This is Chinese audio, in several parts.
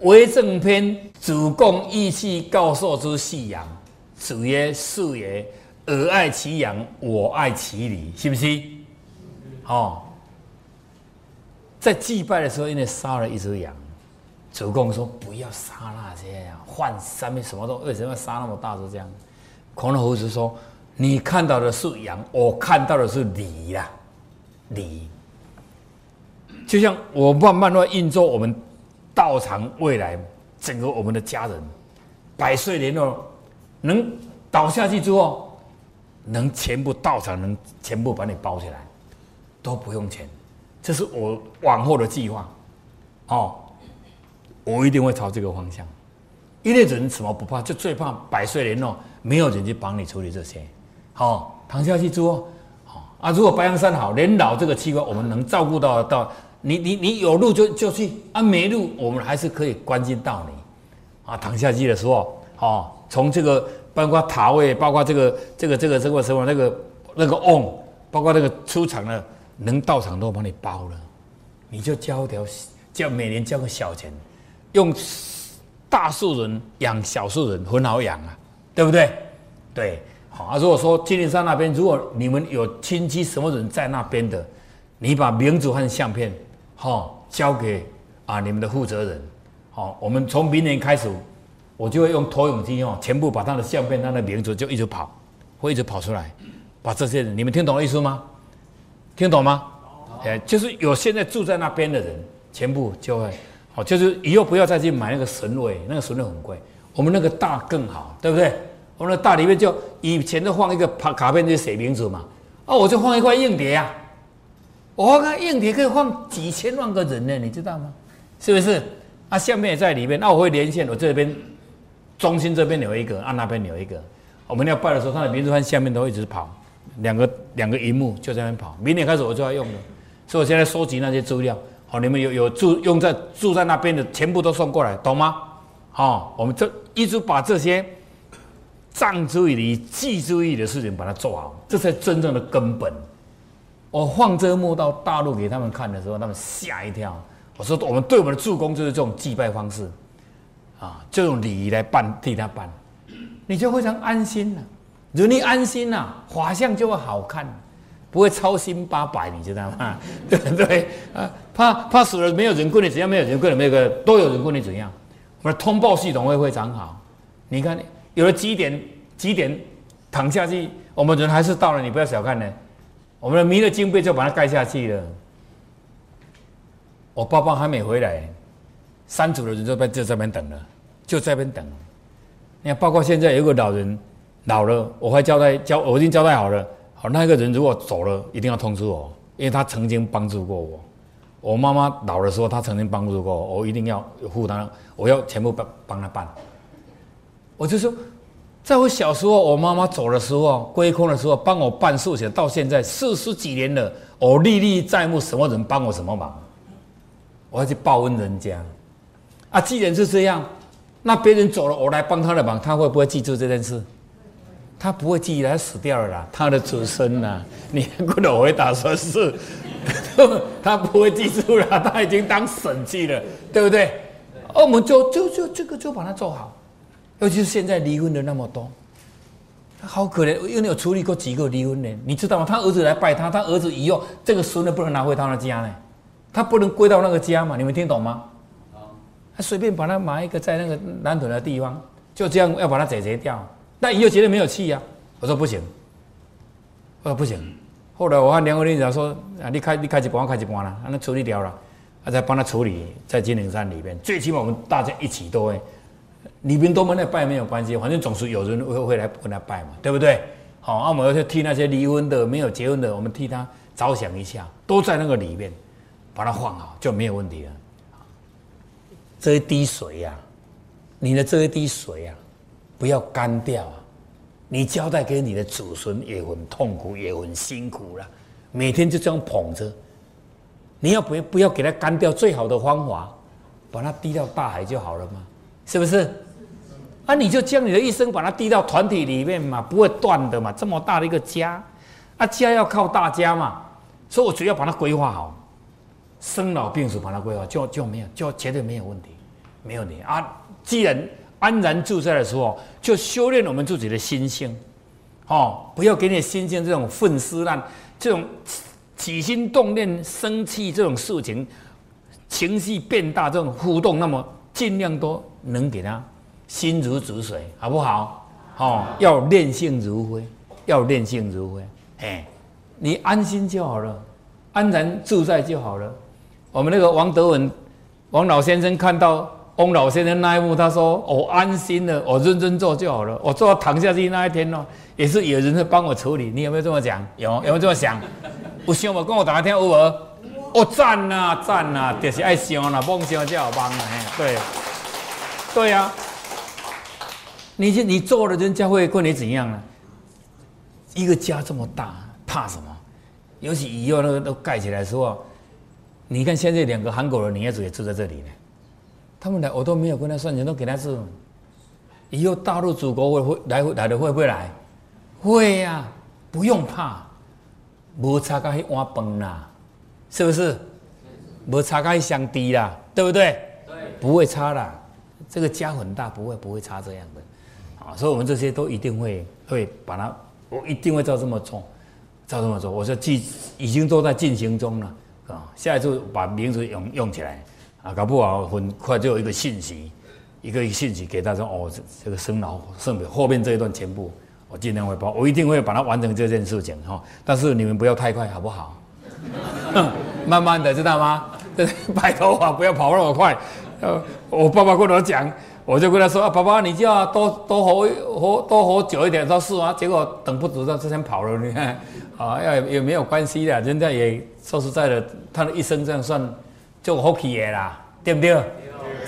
为政篇主公意气告诉之夕阳，子曰：“是也，尔爱其羊，我爱其礼，是不是？”哦，在祭拜的时候，因为杀了一只羊，主公说不要杀那些呀，换上面什么都为什么要杀那么大只这样？孔老夫子说：“你看到的是羊，我看到的是礼呀，礼。就像我慢慢的运作我们。”道场未来，整个我们的家人，百岁年哦，能倒下去之后，能全部道场能全部把你包起来，都不用钱，这是我往后的计划，哦，我一定会朝这个方向。一类人什么不怕，就最怕百岁年哦，没有人去帮你处理这些，好躺下去之后，好啊，如果白羊山好，连老这个器官我们能照顾到到。你你你有路就就去啊，没路我们还是可以关心到你，啊，躺下去的时候，哦，从这个包括塔位，包括这个这个这个这个什么那个那个瓮，包括那个出场的，能到场都帮你包了，你就交条交每年交个小钱，用大数人养小数人很好养啊，对不对？对，好啊。如果说金陵山那边，如果你们有亲戚什么人在那边的，你把名字和相片。好，交给啊你们的负责人。好，我们从明年开始，我就会用投影机哦，全部把他的相片、他的名字就一直跑，会一直跑出来，把这些人，你们听懂意思吗？听懂吗？哎，就是有现在住在那边的人，全部就会好，就是以后不要再去买那个神位，那个神位很贵，我们那个大更好，对不对？我们的大里面就以前都放一个卡卡片就写名字嘛，啊，我就放一块硬碟啊。我看硬碟可以放几千万个人呢，你知道吗？是不是？啊，下面也在里面，那我会连线，我这边中心这边有一个，啊那边有一个。我们要拜的时候，他的名字和下面都一直跑，两个两个荧幕就在那边跑。明年开始我就要用了，所以我现在收集那些资料。好，你们有有住用在住在那边的，全部都送过来，懂吗？好，我们这一直把这些藏之礼、祭之礼的事情把它做好，这才真正的根本。我放这幕到大陆给他们看的时候，他们吓一跳。我说我们对我们的助攻就是这种祭拜方式，啊，这种礼仪来办替他办，你就非常安心了。如你安心呐，画像就会好看，不会操心八百，你知道吗？对不对？啊，怕怕死了，没有人棍你怎样？没有人棍你没有个都有人棍你怎样？我们的通报系统会非常好。你看，有了几点几点躺下去，我们人还是到了，你不要小看呢。我们的弥勒金被就把它盖下去了。我爸爸还没回来，三组的人就在就这边等了，就在这边等。你看，包括现在有个老人老了，我还交代交，我已经交代好了。好，那个人如果走了，一定要通知我，因为他曾经帮助过我。我妈妈老的时候，他曾经帮助过我，我一定要护他，我要全部帮帮他办。我就说。在我小时候，我妈妈走的时候，归空的时候，帮我办寿险，到现在四十几年了，我历历在目，什么人帮我什么忙，我要去报恩人家。啊，既然是这样，那别人走了，我来帮他的忙，他会不会记住这件事？他不会记，他死掉了啦，他的子孙呐。你跟我回答说是，他不会记住了，他已经当神去了，对不对？我们就就就这个就把它做好。尤其是现在离婚的那么多，他好可怜。因为有处理过几个离婚的，你知道吗？他儿子来拜他，他儿子以后这个孙子不能拿回他的家呢，他不能归到那个家嘛？你们听懂吗？他随便把他埋一个在那个南屯的地方，就这样要把他解决掉。那以后绝对没有气呀！我说不行，我说不行。后来我和梁国林讲说：啊，你开你开一半，我开一半了，那处理掉了，他再帮他处理在金陵山里面。最起码我们大家一起都会。你们都没来拜没有关系，反正总是有人会会来跟他拜嘛，对不对？好，那我们要替那些离婚的、没有结婚的，我们替他着想一下，都在那个里面，把它放好就没有问题了。这一滴水呀，你的这一滴水呀，不要干掉啊！你交代给你的祖孙也很痛苦，也很辛苦了，每天就这样捧着，你要不要不要给它干掉？最好的方法，把它滴到大海就好了嘛，是不是？啊，你就将你的一生把它递到团体里面嘛，不会断的嘛。这么大的一个家，啊，家要靠大家嘛，所以我只要把它规划好，生老病死把它规划，就就没有，就绝对没有问题，没有你啊。既然安然自在的时候，就修炼我们自己的心性，哦，不要给你心性这种愤思烂，这种起心动念、生气这种事情，情绪变大这种互动，那么尽量都能给他心如止水，好不好？哦，要练性如灰，要练性如灰，哎，你安心就好了，安然自在就好了。我们那个王德文王老先生看到。翁老先生那一幕，他说：“我安心了，我认真做就好了。我做到躺下去那一天哦，也是有人在帮我处理。你有没有这么讲？有有没有这么想？不想我跟我打个电话，有无？我赞呐赞呐，就是爱想啦，梦想就好帮啦。对，对呀。你就你做了，人家会怪你怎样呢？一个家这么大，怕什么？尤其以后那个都盖起来的时候，你看现在两个韩国人女孩子也住在这里呢。”他们来，我都没有跟他算钱，都给他住。以后大陆祖国会会来来的会不会来？会呀，不用怕，无差个一碗饭啦，是不是？无差个一箱低啦，对不对？对，不会差啦。这个家很大，不会不会差这样的。啊，所以我们这些都一定会会把它，我一定会照这么做，照这么做。我说进已经都在进行中了啊，下一次把名字用用起来。啊，搞不好很快就有一个信息，一个信息给大家哦，这这个生老生死后面这一段全部，我尽量会报，我一定会把它完成这件事情哈。但是你们不要太快，好不好？慢慢的，知道吗？拜托啊，不要跑那么快。呃，我爸爸跟我讲，我就跟他说啊，爸爸，你就要多多活活多活久一点。他说是啊，结果等不及，他之前跑了。你看，啊，要也没有关系的，人家也说实在的，他的一生这样算。就好气的啦，对不对？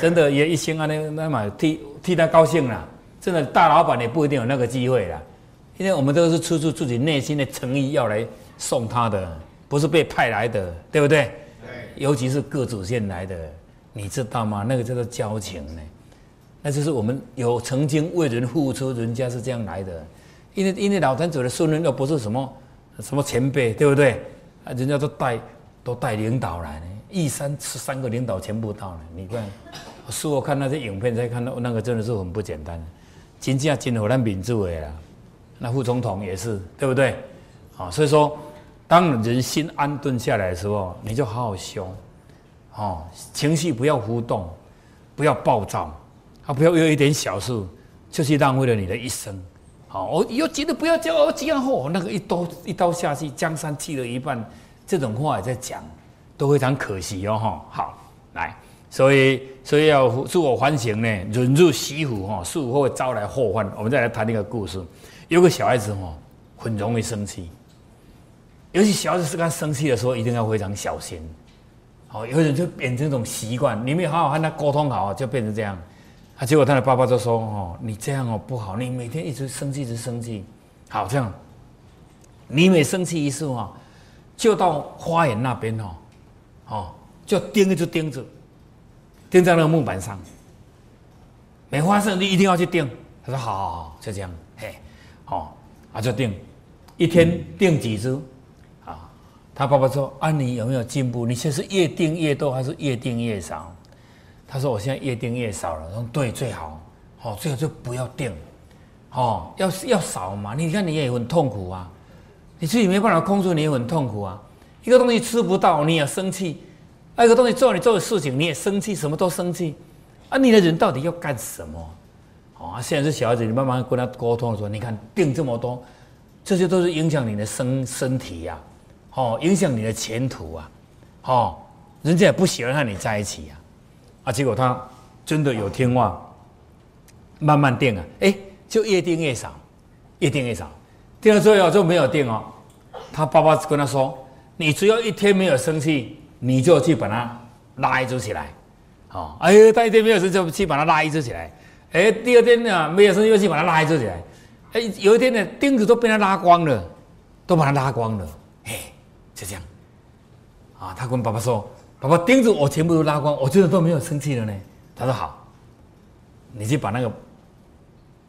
真的也一心啊，那那嘛替替他高兴啦。真的大老板也不一定有那个机会啦，因为我们都是出自自己内心的诚意要来送他的，不是被派来的，对不对？对。尤其是各祖先来的，你知道吗？那个叫做交情呢，那就是我们有曾经为人付出，人家是这样来的。因为因为老坛主的孙人又不是什么什么前辈，对不对？啊，人家都带都带领导来的。一三十三个领导全部到了，你看，是我看那些影片才看到那个真的是很不简单，真正真好咱民主的啦，那副总统也是，对不对？啊，所以说，当人心安顿下来的时候，你就好好修，哦，情绪不要浮动，不要暴躁，啊，不要为一点小事就去浪费了你的一生，好，我以后绝对不要叫我这样后，那个一刀一刀下去，江山弃了一半，这种话也在讲。都非常可惜哦，哈，好来，所以所以要自我反省呢，忍辱惜福哈，事后会招来祸患。我们再来谈一个故事，有个小孩子哈，很容易生气，尤其小孩子是刚生气的时候，一定要非常小心。好，有人就变成一种习惯，你没有好好和他沟通好，就变成这样。啊，结果他的爸爸就说：“哦，你这样哦不好，你每天一直生气，一直生气，好这样，你每生气一次哦，就到花园那边哦。”哦，就钉一只钉子，钉在那个木板上，没发生你一定要去钉。他说：“好好好，就这样，嘿，好，啊就钉，一天钉几只？啊，他爸爸说：啊，你有没有进步？你现在是越钉越多，还是越钉越少？他说：我现在越订越少了。他说对，最好，好，最好就不要订，哦，要要少嘛。你看你也很痛苦啊，你自己没办法控制，你也很痛苦啊。”一个东西吃不到，你也生气；，一个东西做你做的事情，你也生气，什么都生气。啊，你的人到底要干什么？啊，现在是小孩子，你慢慢跟他沟通的时候，你看定这么多，这些都是影响你的身身体呀，哦，影响你的前途啊，哦，人家也不喜欢和你在一起呀，啊，啊结果他真的有听话，慢慢定啊，哎，就越定越少，越定越少，定了最后就没有定哦。他爸爸跟他说。你只要一天没有生气，你就去把它拉一只起来，哦，哎，他一天没有生气，就去把它拉一只起来，哎，第二天呢没有生气，又去把它拉一只起来，哎，有一天呢钉子都被他拉光了，都把它拉光了，嘿，就这样，啊，他跟爸爸说，爸爸钉子我全部都拉光，我真的都没有生气了呢。他说好，你去把那个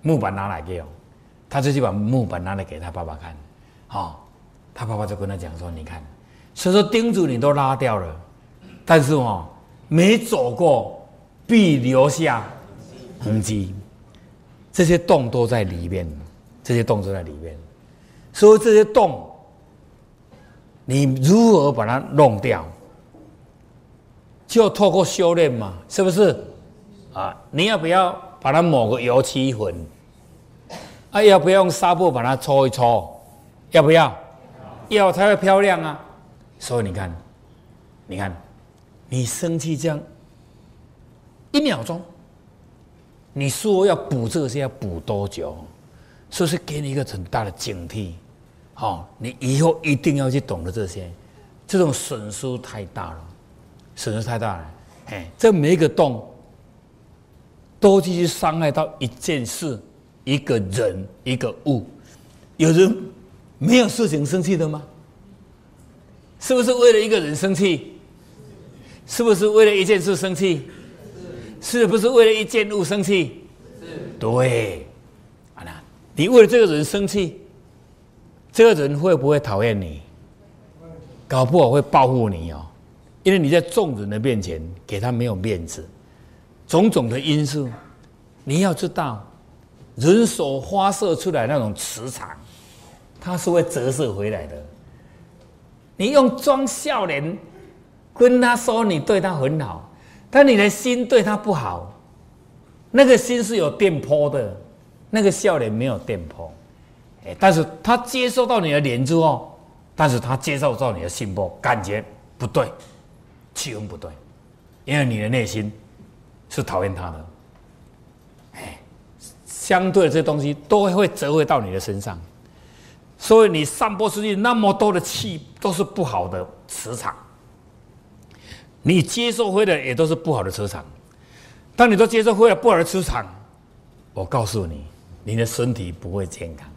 木板拿来给我，他就去把木板拿来给他爸爸看，好。他爸爸就跟他讲说：“你看，所以说钉子你都拉掉了，但是哦，没走过必留下痕迹，这些洞都在里面，这些洞都在里面。所以这些洞，你如何把它弄掉？就透过修炼嘛，是不是？啊，你要不要把它抹个油漆粉？啊，要不要用纱布把它搓一搓？要不要？要才会漂亮啊！所以你看，你看，你生气这样一秒钟，你说要补这些要补多久？是不是给你一个很大的警惕？好，你以后一定要去懂得这些，这种损失太大了，损失太大了。哎，这每一个洞都继续伤害到一件事。一个人，一个物，有人没有事情生气的吗？是不是为了一个人生气？是不是为了一件事生气？是不是为了一件物生气？对，啊，你为了这个人生气，这个人会不会讨厌你？搞不好会报复你哦，因为你在众人的面前给他没有面子，种种的因素，你要知道。人所发射出来那种磁场，它是会折射回来的。你用装笑脸跟他说你对他很好，但你的心对他不好，那个心是有电波的，那个笑脸没有电波。哎，但是他接受到你的脸之后，但是他接受到你的心波，感觉不对，气温不对，因为你的内心是讨厌他的。哎相对的这些东西都会折回到你的身上，所以你散播出去那么多的气都是不好的磁场，你接受回来也都是不好的磁场。当你都接受回来不好的磁场，我告诉你，你的身体不会健康，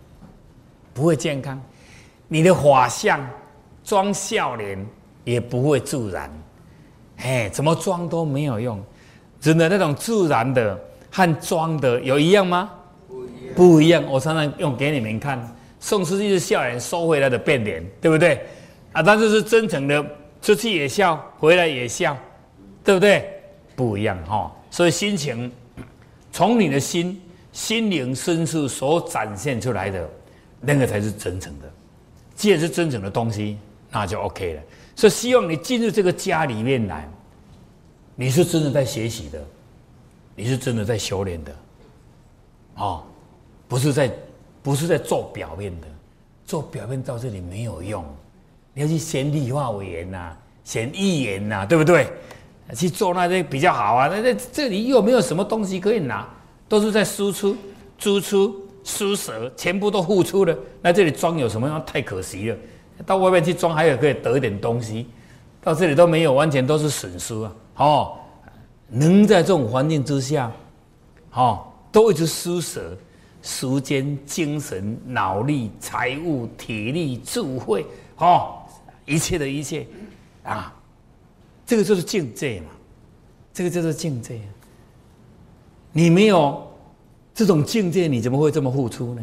不会健康，你的法相装笑脸也不会自然，哎，怎么装都没有用，真的那种自然的和装的有一样吗？不一样，我常常用给你们看，宋书记是笑脸收回来的变脸，对不对？啊，但是是真诚的，出去也笑，回来也笑，对不对？不一样哈，所以心情从你的心心灵深处所展现出来的，那个才是真诚的。既然是真诚的东西，那就 OK 了。所以希望你进入这个家里面来，你是真的在学习的，你是真的在修炼的，哦。不是在，不是在做表面的，做表面到这里没有用。你要去选理化为言呐，选议员呐，对不对？去做那些比较好啊。那那这里又没有什么东西可以拿，都是在输出、输出、输舍，全部都付出了。那这里装有什么？太可惜了。到外面去装，还有可以得一点东西，到这里都没有，完全都是损失啊！哦，能在这种环境之下，哦，都一直施舍。时间、精神、脑力、财物、体力、智慧，哦，一切的一切，啊，这个就是境界嘛，这个就是境界。你没有这种境界，你怎么会这么付出呢？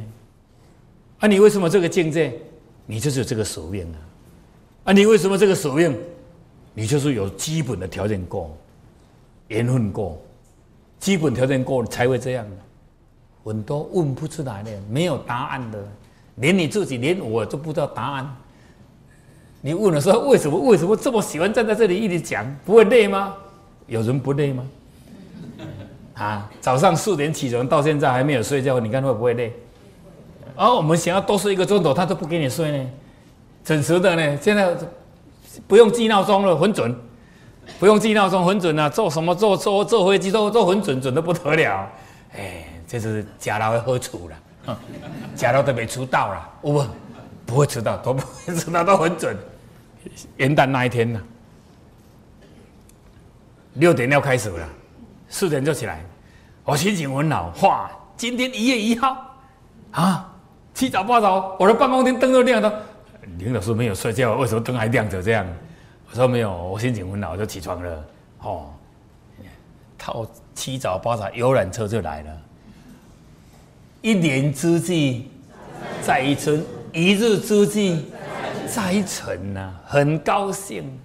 啊，你为什么这个境界？你就是有这个手命啊！啊，你为什么这个手命？你就是有基本的条件过，缘分过，基本条件过才会这样。很多问不出来的，没有答案的，连你自己，连我都不知道答案。你问了说为什么？为什么这么喜欢站在这里一直讲？不会累吗？有人不累吗？啊，早上四点起床到现在还没有睡觉，你看会不会累？而我们想要多睡一个钟头，他都不给你睡呢，准时的呢。现在不用记闹钟了，很准，不用记闹钟，很准啊。坐什么坐坐坐飞机都都很准，准的不得了，哎。这是假老的好处了，假老都没出道了，不不会迟到，都不会迟到，都很准。元旦那一天呢，六点要开始了，四点就起来，我心情很好。哇，今天一月一号啊，七早八早，我的办公厅灯都亮着。林老师没有睡觉，为什么灯还亮着？这样，我说没有，我心情很好，就起床了。哦，套七早八早，游览车就来了。一年之计在于春，一日之计斋晨呐，很高兴，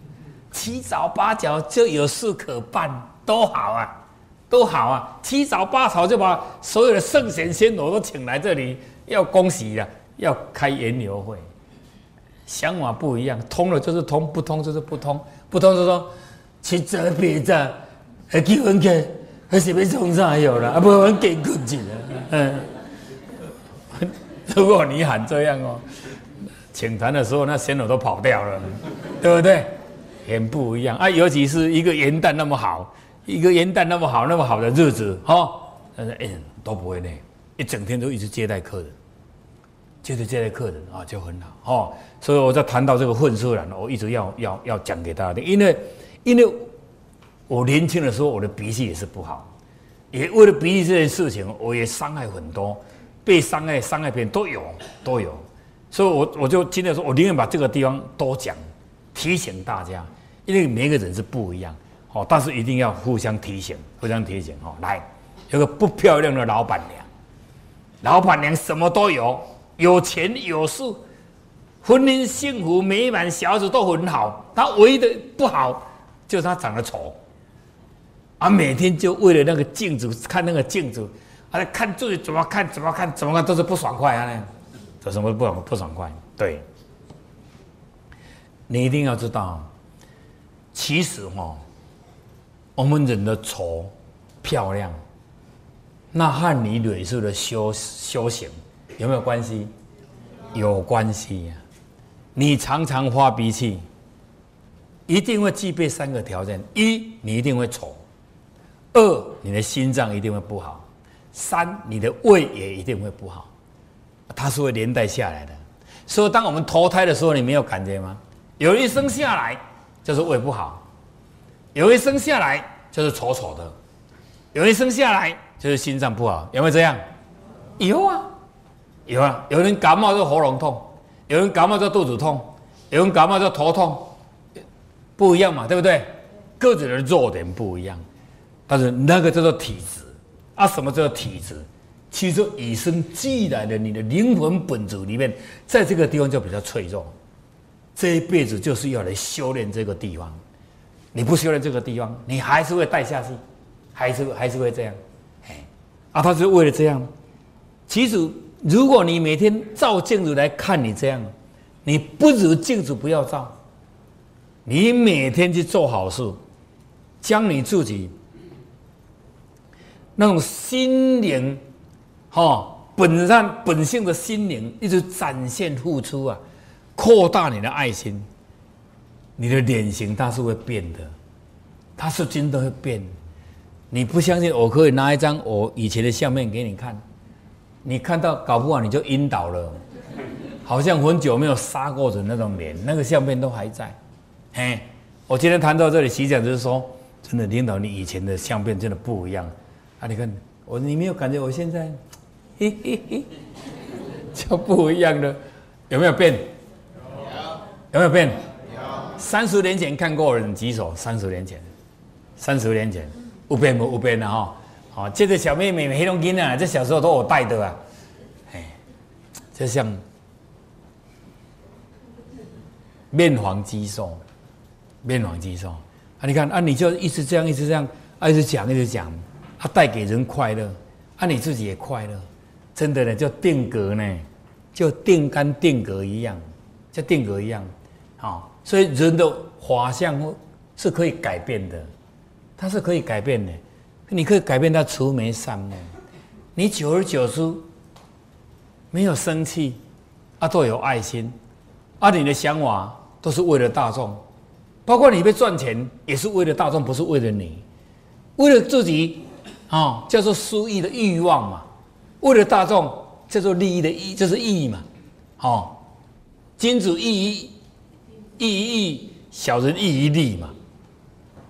七早八早就有事可办，多好啊，多好啊！七早八早就把所有的圣贤仙罗都请来这里，要恭喜了，要开研流会。想法不一样，通了就是通，不通就是不通，不通就说七早八早还结婚去，还是要从啥有了啊？不，我给滚去了。嗯，如果你喊这样哦。请团的时候，那仙女都跑掉了，对不对？很不一样啊！尤其是一个元旦那么好，一个元旦那么好，那么好的日子，哈，但是哎都不会累，一整天都一直接待客人，接着接待客人啊，就很好哦。所以我在谈到这个混色人，我一直要要要讲给大家听，因为因为我年轻的时候，我的脾气也是不好，也为了脾气这件事情，我也伤害很多，被伤害、伤害别人都有都有。所以，我我就今天说，我宁愿把这个地方多讲，提醒大家，因为每个人是不一样，哦，但是一定要互相提醒，互相提醒，哦，来，有个不漂亮的老板娘，老板娘什么都有，有钱有势，婚姻幸福美满，小子都很好，她唯一的不好就是她长得丑，啊，每天就为了那个镜子看那个镜子，啊，看自己怎么看怎么看怎么看都是不爽快啊。有什么不爽不爽快？对，你一定要知道，其实哈，我们人的丑漂亮，那和你累世的修修行有没有关系？有关系呀！你常常发脾气，一定会具备三个条件：一，你一定会丑；二，你的心脏一定会不好；三，你的胃也一定会不好。它是会连带下来的，所以当我们投胎的时候，你没有感觉吗？有一生下来就是胃不好，有一生下来就是丑丑的，有一生下来就是心脏不好，有没有这样？有啊，有啊。有人感冒就喉咙痛，有人感冒就肚子痛，有人感冒就头痛，不一样嘛，对不对？各自的弱点不一样，但是那个叫做体质啊。什么叫做体质？其实与生俱来的，你的灵魂本质里面，在这个地方就比较脆弱。这一辈子就是要来修炼这个地方。你不修炼这个地方，你还是会带下去，还是还是会这样。啊，他是为了这样。其实，如果你每天照镜子来看你这样，你不如镜子不要照。你每天去做好事，将你自己那种心灵。哈，本上本性的心灵一直展现付出啊，扩大你的爱心，你的脸型它是会变的，它是真的会变。你不相信，我可以拿一张我以前的相片给你看，你看到搞不好你就晕倒了，好像很久没有杀过人那种脸，那个相片都还在。嘿，我今天谈到这里，实际上就是说，真的领导，你以前的相片真的不一样啊！你看我，你没有感觉我现在？嘿嘿嘿，就不一样了，有没有变？有，有没有变？有。三十年前看过人举手，三十年前，三十年前，有变不？有变了哈。好，这个小妹妹黑龙江啊，这小时候都我带的啊。哎，就像面黄肌瘦，面黄肌瘦啊！你看啊，你就一直这样，一直这样，一直讲，一直讲，它带给人快乐，啊，你自己也快乐。真的呢，叫定格呢，就定肝定格一样，就定格一样，啊，所以人的法相是可以改变的，它是可以改变的，你可以改变它慈眉善目，你久而久之没有生气，啊，都有爱心，啊，你的想法都是为了大众，包括你被赚钱也是为了大众，不是为了你，为了自己，啊，叫做私欲的欲望嘛。为了大众，叫做利益的益，就是义嘛，哦，君子义义，义义，小人义于利嘛。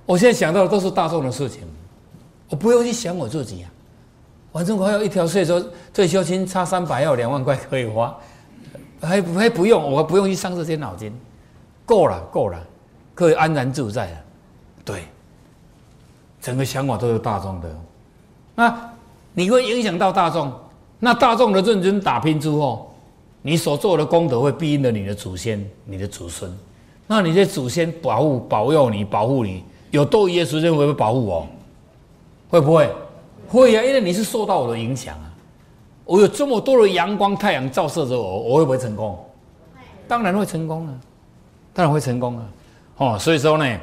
我现在想到的都是大众的事情，我不用去想我自己啊。反正我还有一条税收退休金差三百要两万块可以花，还还不用，我不用去伤这些脑筋，够了够了，可以安然自在了。对，整个想法都是大众的，那。你会影响到大众，那大众的认真打拼之后，你所做的功德会庇荫了你的祖先、你的祖孙。那你的祖先保护、保佑你、保护你，有多耶稣认为会保护我？会不会？会啊，因为你是受到我的影响啊。我有这么多的阳光、太阳照射着我，我会不会成功？当然会成功啊，当然会成功啊。哦，所以说呢，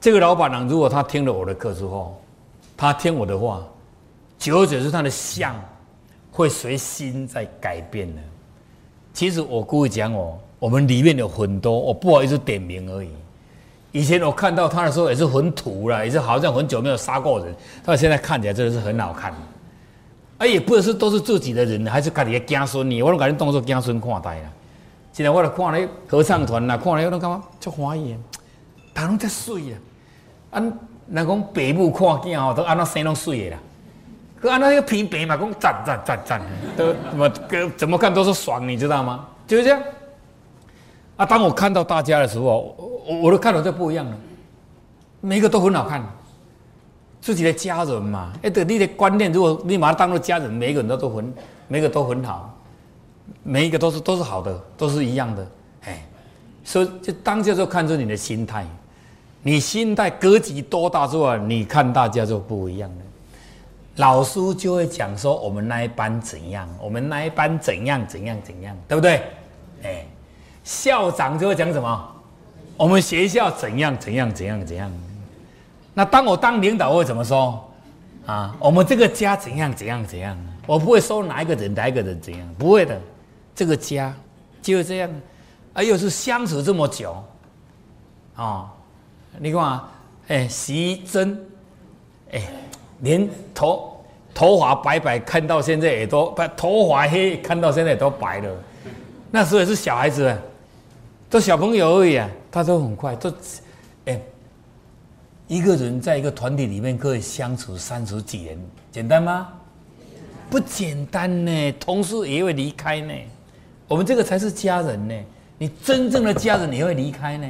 这个老板娘如果他听了我的课之后，他听我的话，久而久之，他的相会随心在改变的。其实我故意讲哦，我们里面有很多，我不好意思点名而已。以前我看到他的时候也是很土了，也是好像很久没有杀过人，但现在看起来真的是很好看。哎，也不是都是自己的人，还是家己的子孙呢？我都感觉当做子孙看待啦。现在我来看咧合唱团啦，看咧我都感觉足欢喜，大拢这水啊！啊，人讲爸母看囝吼，都安那生拢水的啦。可安那个平白嘛，讲赞赞赞赞，都怎么怎么看都是爽，你知道吗？就是这样。啊，当我看到大家的时候，我我都看到就不一样了，每一个都很好看。自己的家人嘛，哎，对，你的观念，如果你把它当做家人，每一个人都都很，每个都很好，每一个都是都是好的，都是一样的，哎，所以就当下就看出你的心态，你心态格局多大之后，你看大家就不一样了。老师就会讲说，我们那一班怎样，我们那一班怎样怎样怎样，对不对？校长就会讲什么，我们学校怎样怎样怎样怎样。那当我当领导会怎么说？啊，我们这个家怎样怎样怎样？我不会说哪一个人哪一个人怎样，不会的。这个家就是这样，啊，又是相处这么久，啊，你看，哎，徐真，哎，连头头发白白，看到现在也都不头发黑，看到现在也都白了。那时候也是小孩子，都小朋友而已啊，他都很快都，哎。一个人在一个团体里面可以相处三十几年，简单吗？不简单呢。同事也会离开呢。我们这个才是家人呢。你真正的家人，也会离开呢？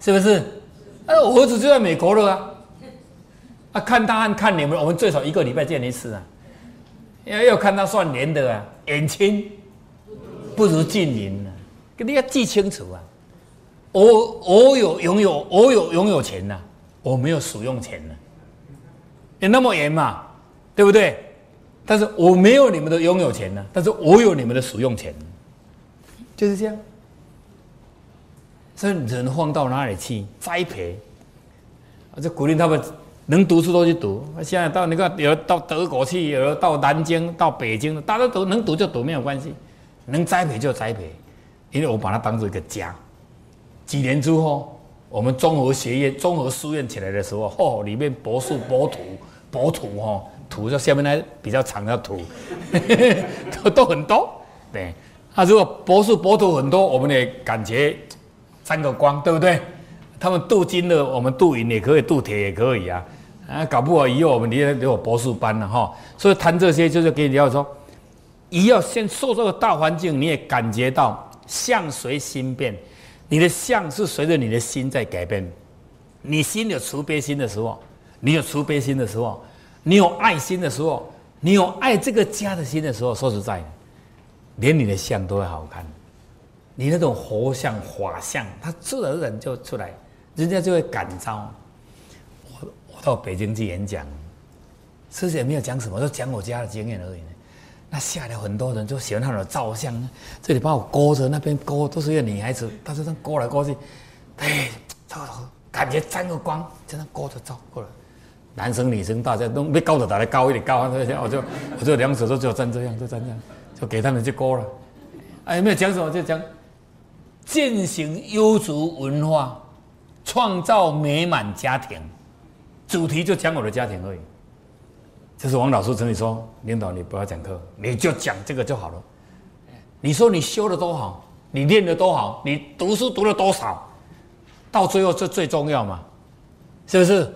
是不是？哎，我儿子就在美国了啊。啊，看他和看你们，我们最少一个礼拜见一次啊。要要看他算年的啊，远亲不如近邻你要记清楚啊。我我有拥有，我有拥有钱呐。我没有使用钱呢，也那么严嘛，对不对？但是我没有你们的拥有钱呢，但是我有你们的使用钱，就是这样。所以人放到哪里去栽培？我就鼓励他们能读书都去读。现在到那个有到德国去，有到南京、到北京，大家都能读就读没有关系，能栽培就栽培，因为我把它当做一个家。几年之后。我们综合学院、综合书院起来的时候，哦，里面博树、博土、博土，哈，土就下面那比较长的土，都都很多。对，他如果博树、博土很多，我们也感觉沾个光，对不对？他们镀金的，我们镀银也可以，镀铁也可以啊。啊，搞不好以后我们也有博士班了哈。所以谈这些就是给你要说，一要先受这个大环境，你也感觉到相随心变。你的相是随着你的心在改变，你心有慈悲心的时候，你有慈悲心的时候，你有爱心的时候，你有爱这个家的心的时候，说实在，连你的相都会好看。你那种活相、法相，他自然而然就出来，人家就会感召。我我到北京去演讲，其实也没有讲什么，就讲我家的经验而已。那下来很多人就喜欢那种照相，这里把我勾着，那边勾都是一个女孩子，她就这样勾来勾去，哎，照感觉沾个光，这样勾着照过来。男生女生大家都没高的打来高一点，高啊这些，我就我就两手都只有站这样，就站这样，就给他们去勾了。哎，没有讲什么，就讲践行优族文化，创造美满家庭，主题就讲我的家庭而已。就是王老师跟你说，领导你不要讲课，你就讲这个就好了。你说你修的多好，你练的多好，你读书读了多少，到最后这最重要嘛？是不是？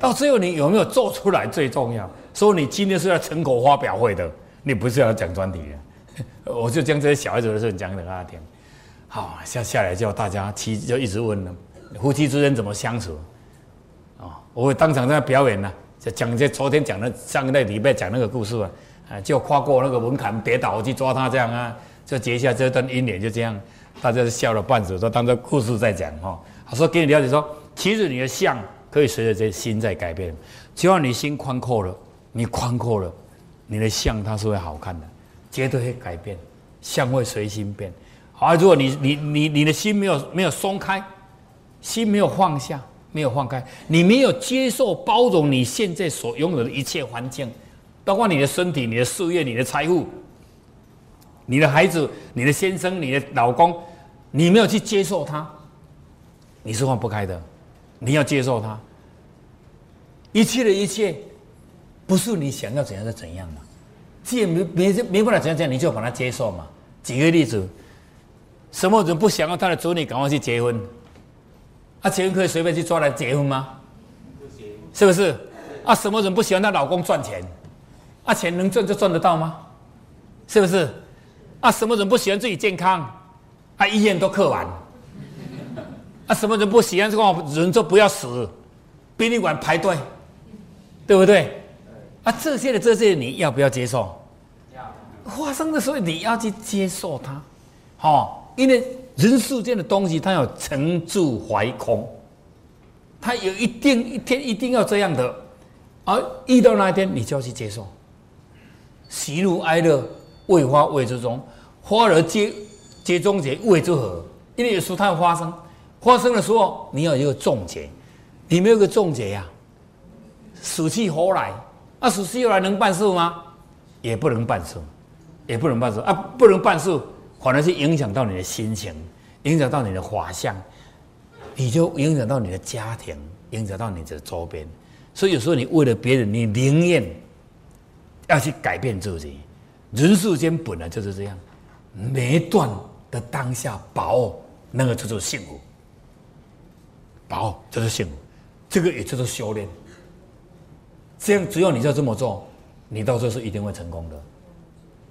到最后你有没有做出来最重要？所以你今天是要成果发表会的，你不是要讲专题的。我就将这些小孩子的事讲给大家听。好，下下来叫大家妻就一直问了，夫妻之间怎么相处？啊，我会当场在表演呢。讲这昨天讲的上个礼拜讲那个故事啊，啊，就跨过那个门槛跌倒去抓他这样啊，就结下这段姻缘，就这样，大家笑了半死，说当做故事在讲哈。他说给你了解说，其实你的相可以随着这心在改变，只要你心宽阔了，你宽阔了，你的相它是会好看的，绝对会改变，相会随心变。好，如果你你你你的心没有没有松开，心没有放下，没有放开，你没有接受包容你现在所拥有的一切环境。包括你的身体、你的事业、你的财富、你的孩子、你的先生、你的老公，你没有去接受他，你是放不开的。你要接受他，一切的一切，不是你想要怎样就怎样嘛。既然没没没办法怎样怎样，你就把它接受嘛。举个例子，什么人不想要他的子女赶快去结婚？啊，结婚可以随便去抓来结婚吗？是不是？啊，什么人不喜欢她老公赚钱？啊，钱能赚就赚得到吗？是不是？啊，什么人不喜欢自己健康？啊，医院都客完。啊，什么人不喜欢这个人就不要死？殡仪馆排队，对不对？啊，这些的这些你要不要接受？要发生的时候你要去接受它，好，因为人世间的东西它要沉住怀空，它有一定一天一定要这样的，而遇到那一天你就要去接受。喜怒哀乐，未发未之中，花而皆皆终结，未之何？因为有时它要发生，发生的时候你要有一个终结，你没有个终结呀，死去活来，啊，死去活来能办事吗？也不能办事，也不能办事啊，不能办事，反而是影响到你的心情，影响到你的法相，你就影响到你的家庭，影响到你的周边，所以有时候你为了别人，你宁愿。要去改变自己，人世间本来就是这样，每一段的当下把握，那个叫做幸福，把握就是幸福，这个也叫做修炼。这样只要你要这么做，你到时候是一定会成功的。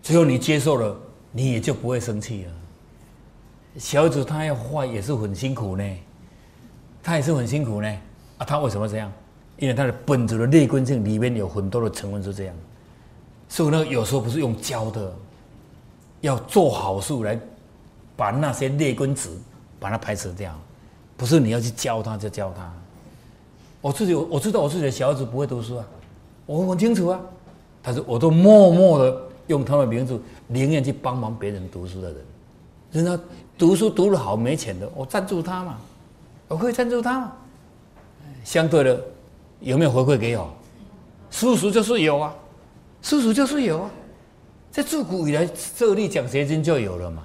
只有你接受了，你也就不会生气了。小子他要坏也是很辛苦呢，他也是很辛苦呢。啊，他为什么这样？因为他的本质的劣根性里面有很多的成分是这样。所以呢，有时候不是用教的，要做好事来把那些劣根子把它排斥掉，不是你要去教他就教他。我自己我知道我自己的小孩子不会读书啊，我很清楚啊，但是我都默默的用他的名字，宁愿去帮忙别人读书的人，人家读书读得好没钱的，我赞助他嘛，我可以赞助他嘛。相对的，有没有回馈给我？叔叔就是有啊。叔叔就是有啊，在自古以来设立奖学金就有了嘛。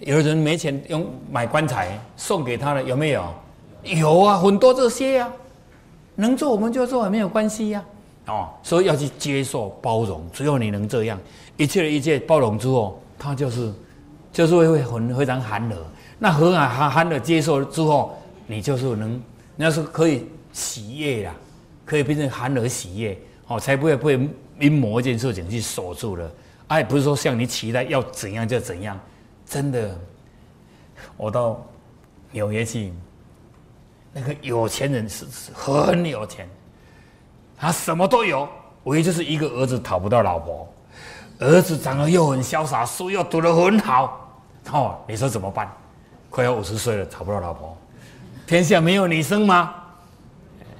有人没钱用买棺材送给他了，有没有？有啊，很多这些呀。能做我们就做，没有关系呀。哦，所以要去接受包容，只有你能这样，一切的一切包容之后，他就是就是会会很非常寒冷。那很寒寒寒的接受之后，你就是能，那是可以喜悦啦，可以变成寒冷喜悦，哦，才不会不会。因某一件事情去锁住了，哎，不是说像你期待要怎样就怎样，真的。我到纽约去，那个有钱人是很有钱，他什么都有，唯一就是一个儿子讨不到老婆，儿子长得又很潇洒，书又读得很好，哦，你说怎么办？快要五十岁了，讨不到老婆，天下没有女生吗？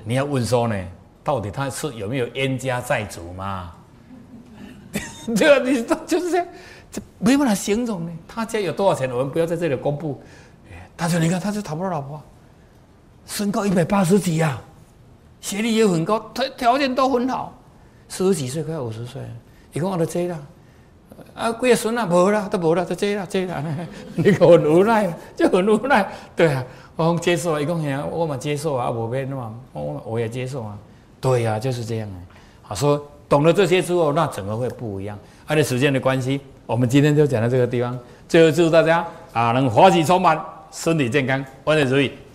你要问说呢？到底他是有没有冤家债主嘛？对啊，你就是这样，这没办法形容呢。他家有多少钱，我们不要在这里公布。他说：“你看，他就讨不到老婆，身高一百八十几呀，学历也很高，条条件都很好，四十几岁快五十岁，一共我都追了。啊，几个孙啊，无啦，都无啦，都追了，追了。你很无奈，就很无奈。对啊，我接受，一共呀，我嘛接受啊，我变嘛，我我也接受啊。”对呀，就是这样啊。好说懂了这些之后，那整个会不一样。按照时间的关系，我们今天就讲到这个地方。最后祝大家啊，能欢喜充满，身体健康，万事如意。